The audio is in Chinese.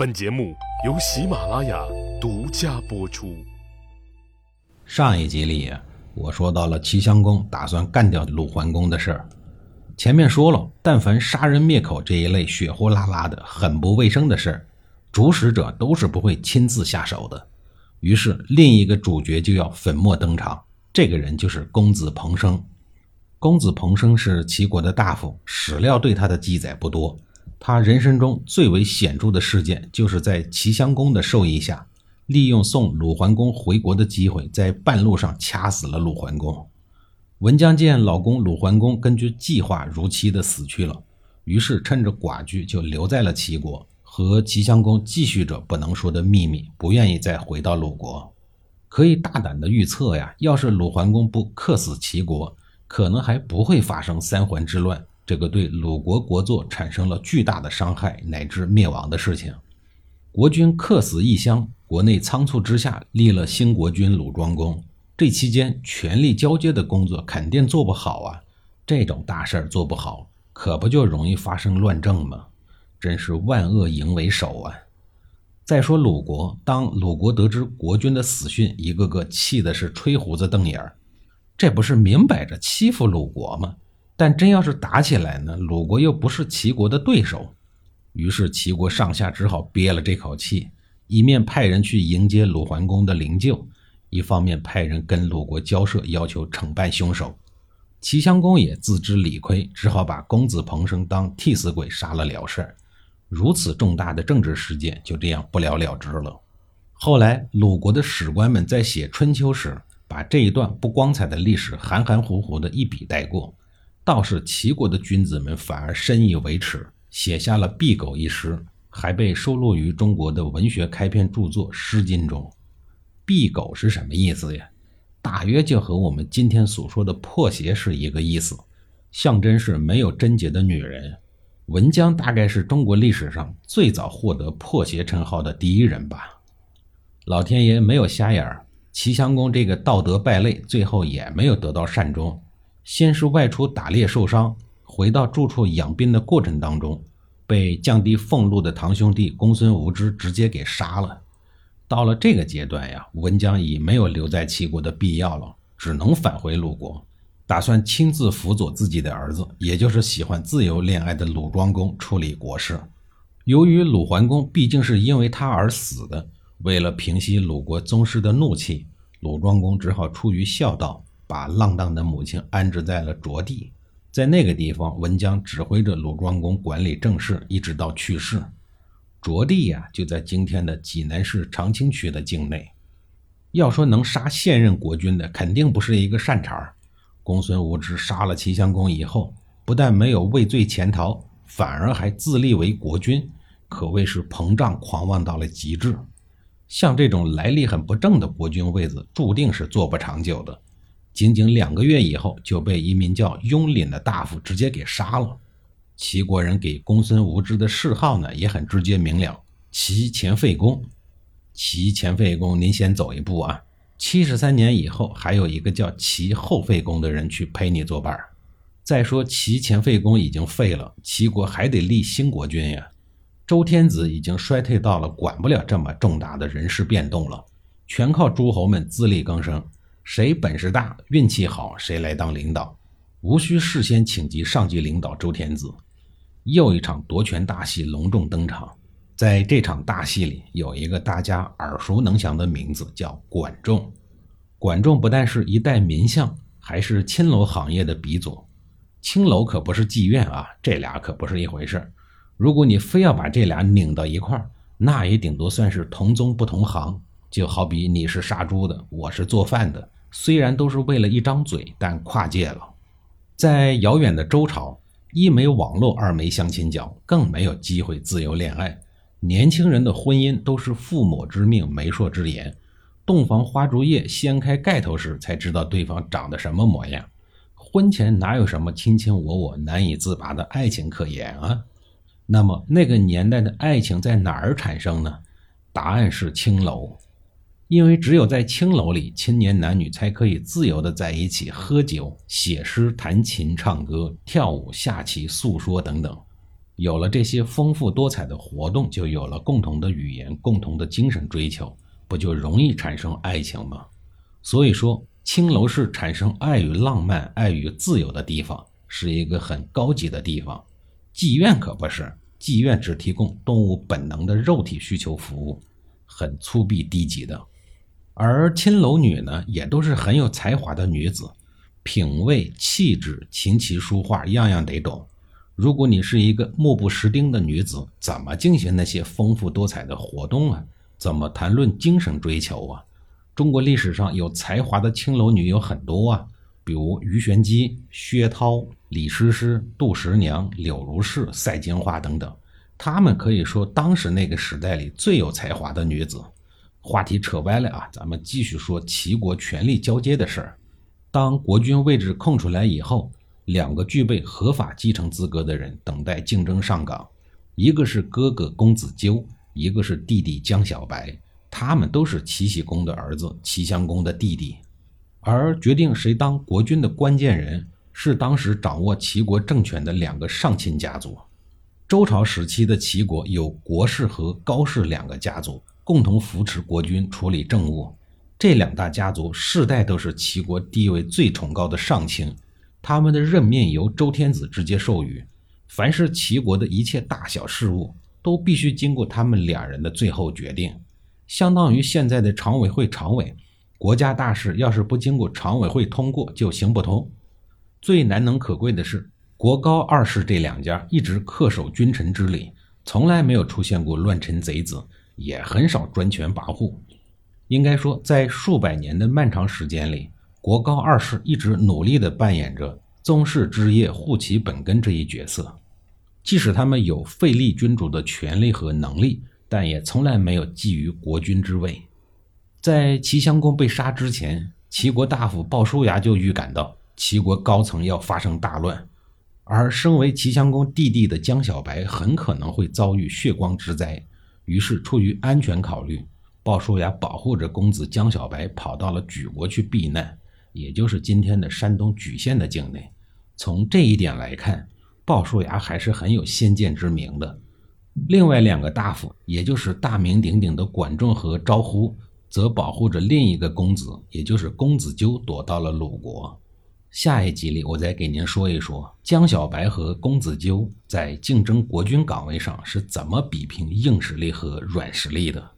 本节目由喜马拉雅独家播出。上一集里，我说到了齐襄公打算干掉鲁桓公的事儿。前面说了，但凡杀人灭口这一类血呼啦啦的、很不卫生的事儿，主使者都是不会亲自下手的。于是，另一个主角就要粉墨登场。这个人就是公子彭生。公子彭生是齐国的大夫，史料对他的记载不多。他人生中最为显著的事件，就是在齐襄公的授意下，利用送鲁桓公回国的机会，在半路上掐死了鲁桓公。文姜见老公鲁桓公根据计划如期的死去了，于是趁着寡居就留在了齐国，和齐襄公继续着不能说的秘密，不愿意再回到鲁国。可以大胆的预测呀，要是鲁桓公不克死齐国，可能还不会发生三桓之乱。这个对鲁国国祚产生了巨大的伤害乃至灭亡的事情，国君客死异乡，国内仓促之下立了新国君鲁庄公。这期间权力交接的工作肯定做不好啊！这种大事儿做不好，可不就容易发生乱政吗？真是万恶淫为首啊！再说鲁国，当鲁国得知国君的死讯，一个个气的是吹胡子瞪眼儿，这不是明摆着欺负鲁国吗？但真要是打起来呢，鲁国又不是齐国的对手，于是齐国上下只好憋了这口气，一面派人去迎接鲁桓公的灵柩，一方面派人跟鲁国交涉，要求惩办凶手。齐襄公也自知理亏，只好把公子彭生当替死鬼杀了了事儿。如此重大的政治事件就这样不了了之了。后来鲁国的史官们在写春秋时，把这一段不光彩的历史含含糊糊的一笔带过。倒是齐国的君子们反而深以为耻，写下了《敝狗》一诗，还被收录于中国的文学开篇著作《诗经》中。敝狗是什么意思呀？大约就和我们今天所说的破鞋是一个意思，象征是没有贞洁的女人。文姜大概是中国历史上最早获得破鞋称号的第一人吧。老天爷没有瞎眼儿，齐襄公这个道德败类，最后也没有得到善终。先是外出打猎受伤，回到住处养病的过程当中，被降低俸禄的堂兄弟公孙无知直接给杀了。到了这个阶段呀，文姜已没有留在齐国的必要了，只能返回鲁国，打算亲自辅佐自己的儿子，也就是喜欢自由恋爱的鲁庄公处理国事。由于鲁桓公毕竟是因为他而死的，为了平息鲁国宗室的怒气，鲁庄公只好出于孝道。把浪荡的母亲安置在了卓地，在那个地方，文姜指挥着鲁庄公管理政事，一直到去世。卓地呀，就在今天的济南市长清区的境内。要说能杀现任国君的，肯定不是一个善茬儿。公孙无知杀了齐襄公以后，不但没有畏罪潜逃，反而还自立为国君，可谓是膨胀狂妄到了极致。像这种来历很不正的国君位子，注定是坐不长久的。仅仅两个月以后，就被一名叫雍廪的大夫直接给杀了。齐国人给公孙无知的谥号呢，也很直接明了：齐前废公。齐前废公，您先走一步啊！七十三年以后，还有一个叫齐后废公的人去陪你作伴。再说齐前废公已经废了，齐国还得立新国君呀。周天子已经衰退到了管不了这么重大的人事变动了，全靠诸侯们自力更生。谁本事大、运气好，谁来当领导，无需事先请集上级领导周天子。又一场夺权大戏隆重登场。在这场大戏里，有一个大家耳熟能详的名字，叫管仲。管仲不但是一代名相，还是青楼行业的鼻祖。青楼可不是妓院啊，这俩可不是一回事儿如果你非要把这俩拧到一块儿，那也顶多算是同宗不同行。就好比你是杀猪的，我是做饭的。虽然都是为了一张嘴，但跨界了。在遥远的周朝，一没网络，二没相亲角，更没有机会自由恋爱。年轻人的婚姻都是父母之命、媒妁之言。洞房花烛夜，掀开盖头时才知道对方长得什么模样。婚前哪有什么卿卿我我、难以自拔的爱情可言啊？那么那个年代的爱情在哪儿产生呢？答案是青楼。因为只有在青楼里，青年男女才可以自由的在一起喝酒、写诗、弹琴、唱歌、跳舞、下棋、诉说等等。有了这些丰富多彩的活动，就有了共同的语言、共同的精神追求，不就容易产生爱情吗？所以说，青楼是产生爱与浪漫、爱与自由的地方，是一个很高级的地方。妓院可不是，妓院只提供动物本能的肉体需求服务，很粗鄙低级的。而青楼女呢，也都是很有才华的女子，品味、气质、琴棋书画，样样得懂。如果你是一个目不识丁的女子，怎么进行那些丰富多彩的活动啊？怎么谈论精神追求啊？中国历史上有才华的青楼女有很多啊，比如鱼玄机、薛涛、李师师、杜十娘、柳如是、赛金花等等，她们可以说当时那个时代里最有才华的女子。话题扯歪了啊，咱们继续说齐国权力交接的事儿。当国君位置空出来以后。两个具备合法继承资格的人等待竞争上岗，一个是哥哥公子纠，一个是弟弟江小白，他们都是齐僖公的儿子，齐襄公的弟弟。而决定谁当国君的关键人是当时掌握齐国政权的两个上卿家族。周朝时期的齐国有国氏和高氏两个家族，共同扶持国君处理政务。这两大家族世代都是齐国地位最崇高的上卿。他们的任命由周天子直接授予，凡是齐国的一切大小事务，都必须经过他们两人的最后决定，相当于现在的常委会常委。国家大事要是不经过常委会通过，就行不通。最难能可贵的是，国高二世这两家一直恪守君臣之礼，从来没有出现过乱臣贼子，也很少专权跋扈。应该说，在数百年的漫长时间里。国高二世一直努力地扮演着宗室之业护其本根这一角色，即使他们有废立君主的权利和能力，但也从来没有觊觎国君之位。在齐襄公被杀之前，齐国大夫鲍叔牙就预感到齐国高层要发生大乱，而身为齐襄公弟弟的江小白很可能会遭遇血光之灾。于是，出于安全考虑，鲍叔牙保护着公子江小白跑到了莒国去避难。也就是今天的山东莒县的境内，从这一点来看，鲍叔牙还是很有先见之明的。另外两个大夫，也就是大名鼎鼎的管仲和招乎，则保护着另一个公子，也就是公子纠躲到了鲁国。下一集里，我再给您说一说江小白和公子纠在竞争国军岗位上是怎么比拼硬实力和软实力的。